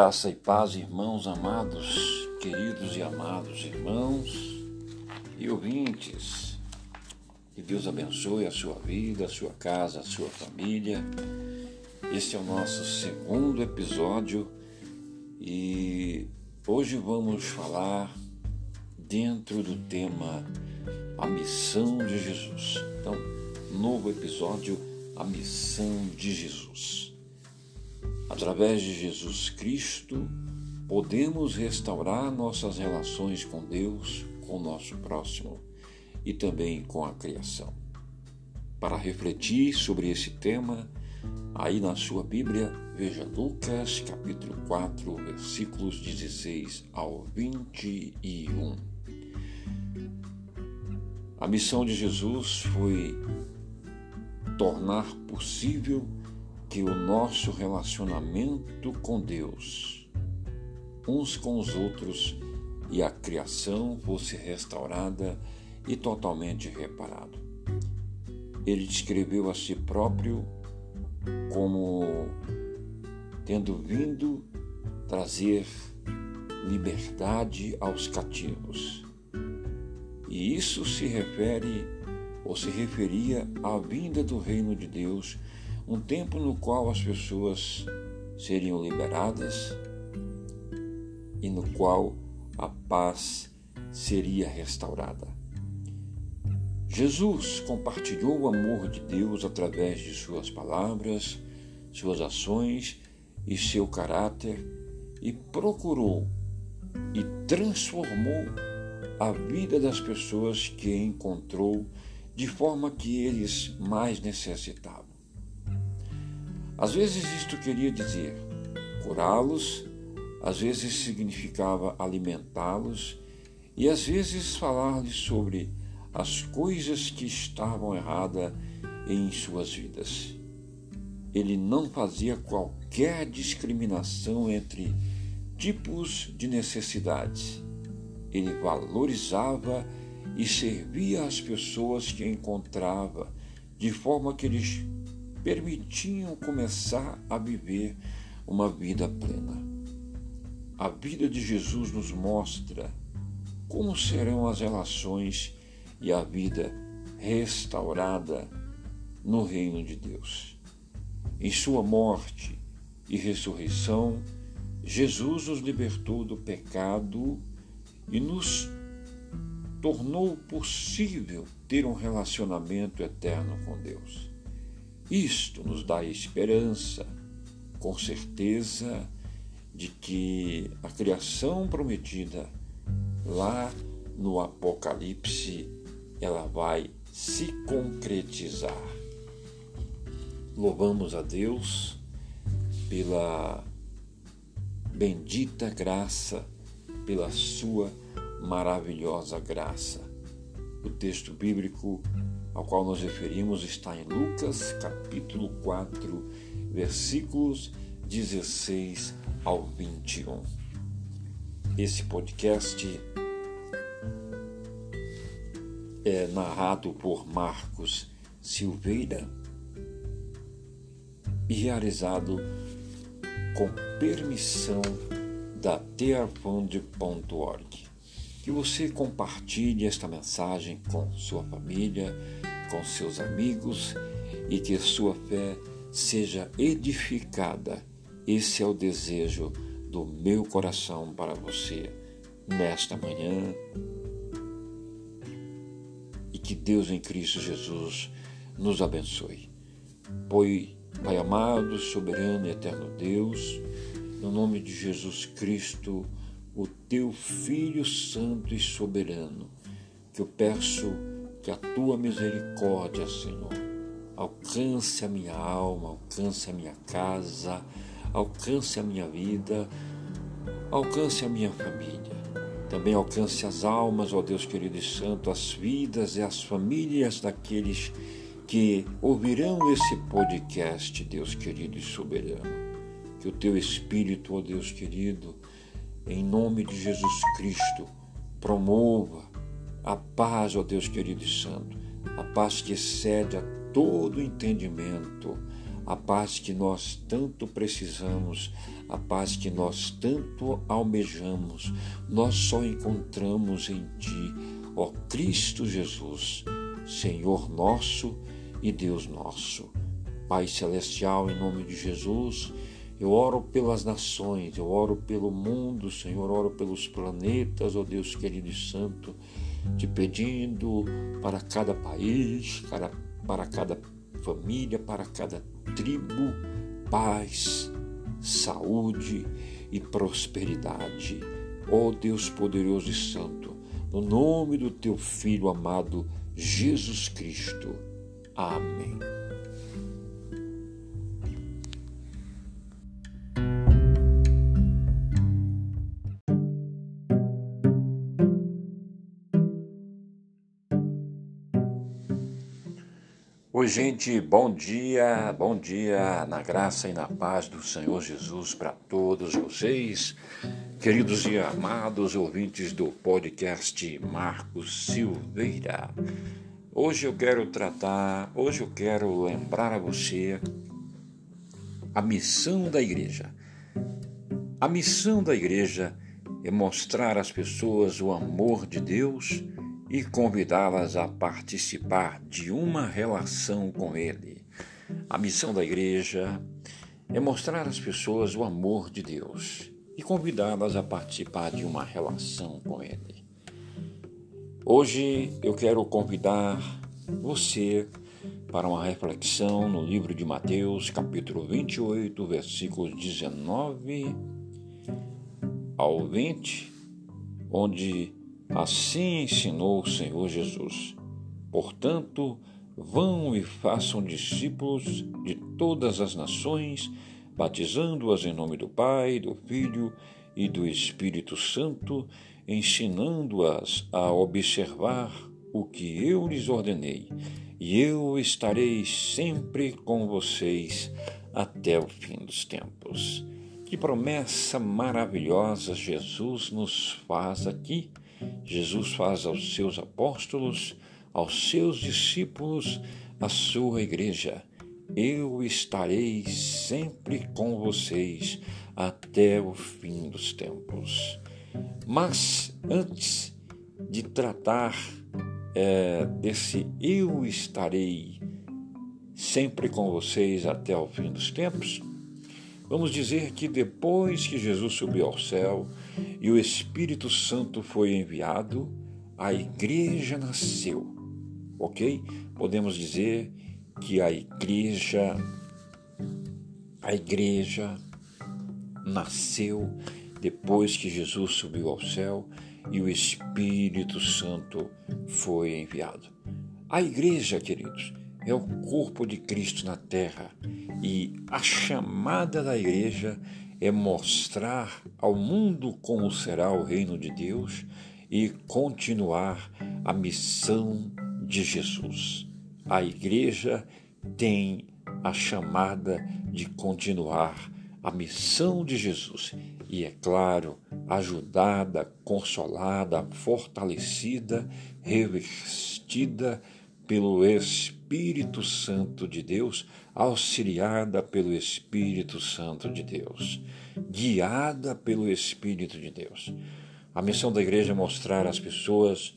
Graça e paz, irmãos amados, queridos e amados irmãos e ouvintes. Que Deus abençoe a sua vida, a sua casa, a sua família. Este é o nosso segundo episódio e hoje vamos falar dentro do tema A Missão de Jesus. Então, novo episódio, A Missão de Jesus. Através de Jesus Cristo, podemos restaurar nossas relações com Deus, com o nosso próximo e também com a criação. Para refletir sobre esse tema, aí na sua Bíblia, veja Lucas capítulo 4, versículos 16 ao 21. A missão de Jesus foi tornar possível que o nosso relacionamento com Deus, uns com os outros e a criação fosse restaurada e totalmente reparado. Ele descreveu a si próprio como tendo vindo trazer liberdade aos cativos. E isso se refere ou se referia à vinda do reino de Deus um tempo no qual as pessoas seriam liberadas e no qual a paz seria restaurada. Jesus compartilhou o amor de Deus através de suas palavras, suas ações e seu caráter e procurou e transformou a vida das pessoas que encontrou de forma que eles mais necessitavam. Às vezes isto queria dizer curá-los, às vezes significava alimentá-los e às vezes falar-lhes sobre as coisas que estavam erradas em suas vidas. Ele não fazia qualquer discriminação entre tipos de necessidades. Ele valorizava e servia as pessoas que encontrava, de forma que eles permitiam começar a viver uma vida plena. A vida de Jesus nos mostra como serão as relações e a vida restaurada no reino de Deus. Em sua morte e ressurreição, Jesus nos libertou do pecado e nos tornou possível ter um relacionamento eterno com Deus. Isto nos dá esperança, com certeza, de que a criação prometida lá no Apocalipse ela vai se concretizar. Louvamos a Deus pela bendita graça, pela sua maravilhosa graça. O texto bíblico ao qual nos referimos está em Lucas capítulo 4, versículos 16 ao 21. Esse podcast é narrado por Marcos Silveira e realizado com permissão da tearfund.org. Que você compartilhe esta mensagem com sua família, com seus amigos e que sua fé seja edificada. Esse é o desejo do meu coração para você nesta manhã. E que Deus em Cristo Jesus nos abençoe. Pois, Pai amado, soberano e eterno Deus, no nome de Jesus Cristo, o teu Filho Santo e Soberano, que eu peço que a tua misericórdia, Senhor, alcance a minha alma, alcance a minha casa, alcance a minha vida, alcance a minha família. Também alcance as almas, ó Deus querido e santo, as vidas e as famílias daqueles que ouvirão esse podcast, Deus querido e soberano. Que o teu Espírito, ó Deus querido, em nome de Jesus Cristo, promova a paz, ó Deus querido e santo, a paz que excede a todo entendimento, a paz que nós tanto precisamos, a paz que nós tanto almejamos, nós só encontramos em Ti, ó Cristo Jesus, Senhor nosso e Deus nosso. Pai Celestial, em nome de Jesus, eu oro pelas nações, eu oro pelo mundo, Senhor, oro pelos planetas, ó Deus querido e santo, te pedindo para cada país, para, para cada família, para cada tribo, paz, saúde e prosperidade. Ó Deus poderoso e santo, no nome do teu Filho amado Jesus Cristo. Amém. Oi, gente, bom dia, bom dia na graça e na paz do Senhor Jesus para todos vocês, queridos e amados ouvintes do podcast Marcos Silveira. Hoje eu quero tratar, hoje eu quero lembrar a você a missão da igreja. A missão da igreja é mostrar às pessoas o amor de Deus e convidá-las a participar de uma relação com Ele. A missão da igreja é mostrar às pessoas o amor de Deus e convidá-las a participar de uma relação com Ele. Hoje eu quero convidar você para uma reflexão no livro de Mateus, capítulo 28, versículos 19 ao 20, onde Assim ensinou o Senhor Jesus. Portanto, vão e façam discípulos de todas as nações, batizando-as em nome do Pai, do Filho e do Espírito Santo, ensinando-as a observar o que eu lhes ordenei, e eu estarei sempre com vocês até o fim dos tempos. Que promessa maravilhosa Jesus nos faz aqui Jesus faz aos seus apóstolos, aos seus discípulos, à sua igreja. Eu estarei sempre com vocês até o fim dos tempos. Mas antes de tratar é, desse eu estarei sempre com vocês até o fim dos tempos, vamos dizer que depois que Jesus subiu ao céu, e o Espírito Santo foi enviado, a igreja nasceu. Ok? Podemos dizer que a igreja, a igreja nasceu depois que Jesus subiu ao céu e o Espírito Santo foi enviado. A igreja, queridos, é o corpo de Cristo na terra e a chamada da igreja é mostrar ao mundo como será o reino de Deus e continuar a missão de Jesus. A igreja tem a chamada de continuar a missão de Jesus e, é claro, ajudada, consolada, fortalecida, revestida pelo Espírito Santo de Deus, auxiliada pelo Espírito Santo de Deus, guiada pelo Espírito de Deus. A missão da igreja é mostrar às pessoas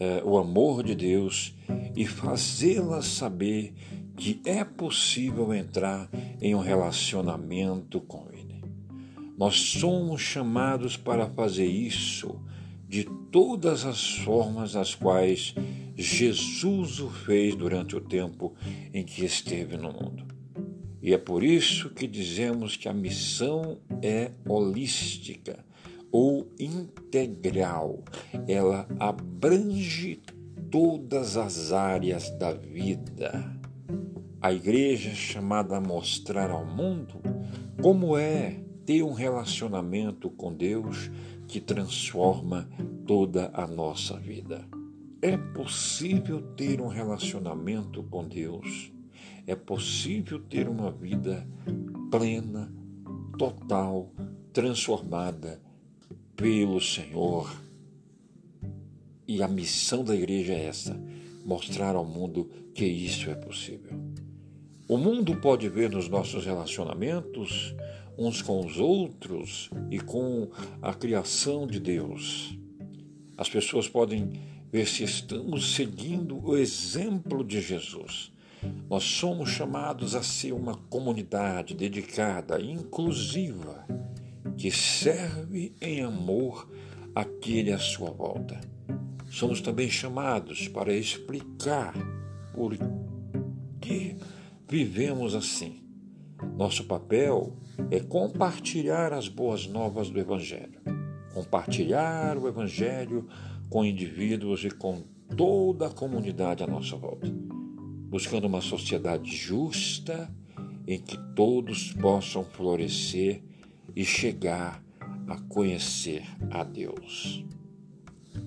eh, o amor de Deus e fazê-las saber que é possível entrar em um relacionamento com Ele. Nós somos chamados para fazer isso de todas as formas as quais Jesus o fez durante o tempo em que esteve no mundo. E é por isso que dizemos que a missão é holística ou integral. Ela abrange todas as áreas da vida. A igreja é chamada a mostrar ao mundo como é ter um relacionamento com Deus que transforma toda a nossa vida. É possível ter um relacionamento com Deus, é possível ter uma vida plena, total, transformada pelo Senhor. E a missão da igreja é essa: mostrar ao mundo que isso é possível. O mundo pode ver nos nossos relacionamentos uns com os outros e com a criação de Deus. As pessoas podem ver se estamos seguindo o exemplo de Jesus. Nós somos chamados a ser uma comunidade dedicada, inclusiva, que serve em amor aquele à sua volta. Somos também chamados para explicar por que vivemos assim. Nosso papel é compartilhar as boas novas do Evangelho, compartilhar o Evangelho com indivíduos e com toda a comunidade à nossa volta, buscando uma sociedade justa em que todos possam florescer e chegar a conhecer a Deus.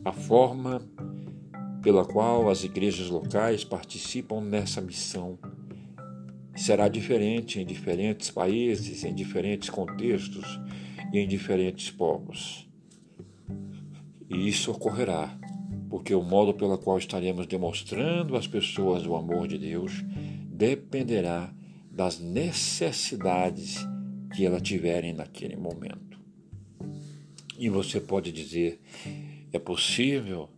A forma pela qual as igrejas locais participam nessa missão será diferente em diferentes países, em diferentes contextos e em diferentes povos. E isso ocorrerá porque o modo pelo qual estaremos demonstrando às pessoas o amor de Deus dependerá das necessidades que elas tiverem naquele momento. E você pode dizer: é possível,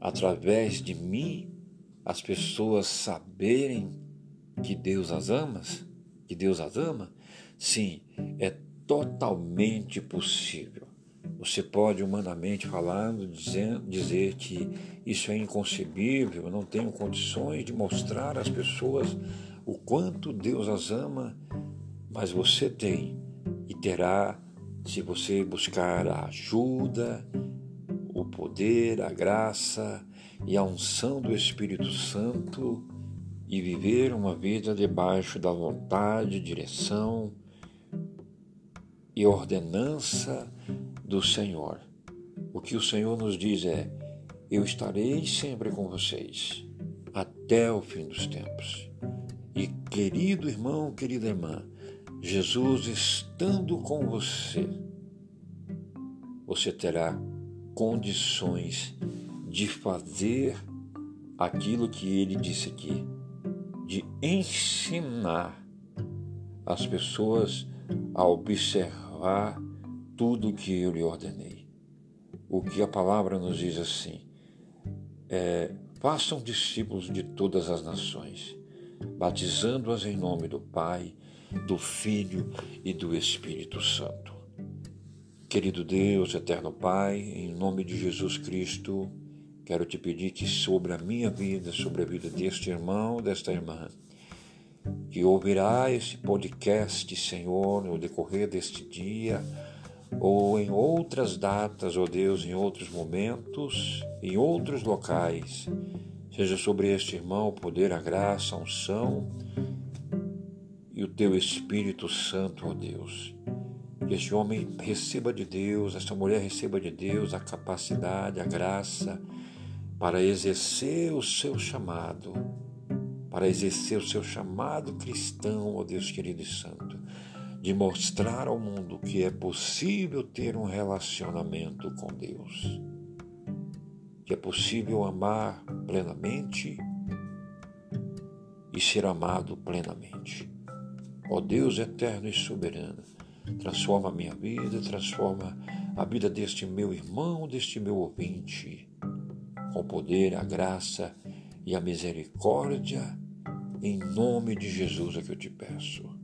através de mim, as pessoas saberem que Deus as ama? Que Deus as ama? Sim, é totalmente possível. Você pode, humanamente falando, dizer, dizer que isso é inconcebível, não tenho condições de mostrar às pessoas o quanto Deus as ama, mas você tem e terá se você buscar a ajuda, o poder, a graça e a unção do Espírito Santo e viver uma vida debaixo da vontade, direção e ordenança do Senhor. O que o Senhor nos diz é: Eu estarei sempre com vocês até o fim dos tempos. E querido irmão, querida irmã, Jesus estando com você, você terá condições de fazer aquilo que ele disse aqui de ensinar as pessoas a observar tudo que eu lhe ordenei. O que a palavra nos diz assim: é, façam discípulos de todas as nações, batizando-as em nome do Pai, do Filho e do Espírito Santo. Querido Deus, eterno Pai, em nome de Jesus Cristo, Quero te pedir que sobre a minha vida, sobre a vida deste irmão, desta irmã, que ouvirá esse podcast, Senhor, no decorrer deste dia, ou em outras datas, ó oh Deus, em outros momentos, em outros locais, seja sobre este irmão o poder, a graça, a unção e o teu Espírito Santo, ó oh Deus. Que este homem receba de Deus, esta mulher receba de Deus a capacidade, a graça, para exercer o seu chamado, para exercer o seu chamado cristão, ó Deus querido e santo, de mostrar ao mundo que é possível ter um relacionamento com Deus, que é possível amar plenamente e ser amado plenamente. Ó Deus eterno e soberano, transforma a minha vida, transforma a vida deste meu irmão, deste meu ouvinte com o poder, a graça e a misericórdia, em nome de Jesus é que eu te peço.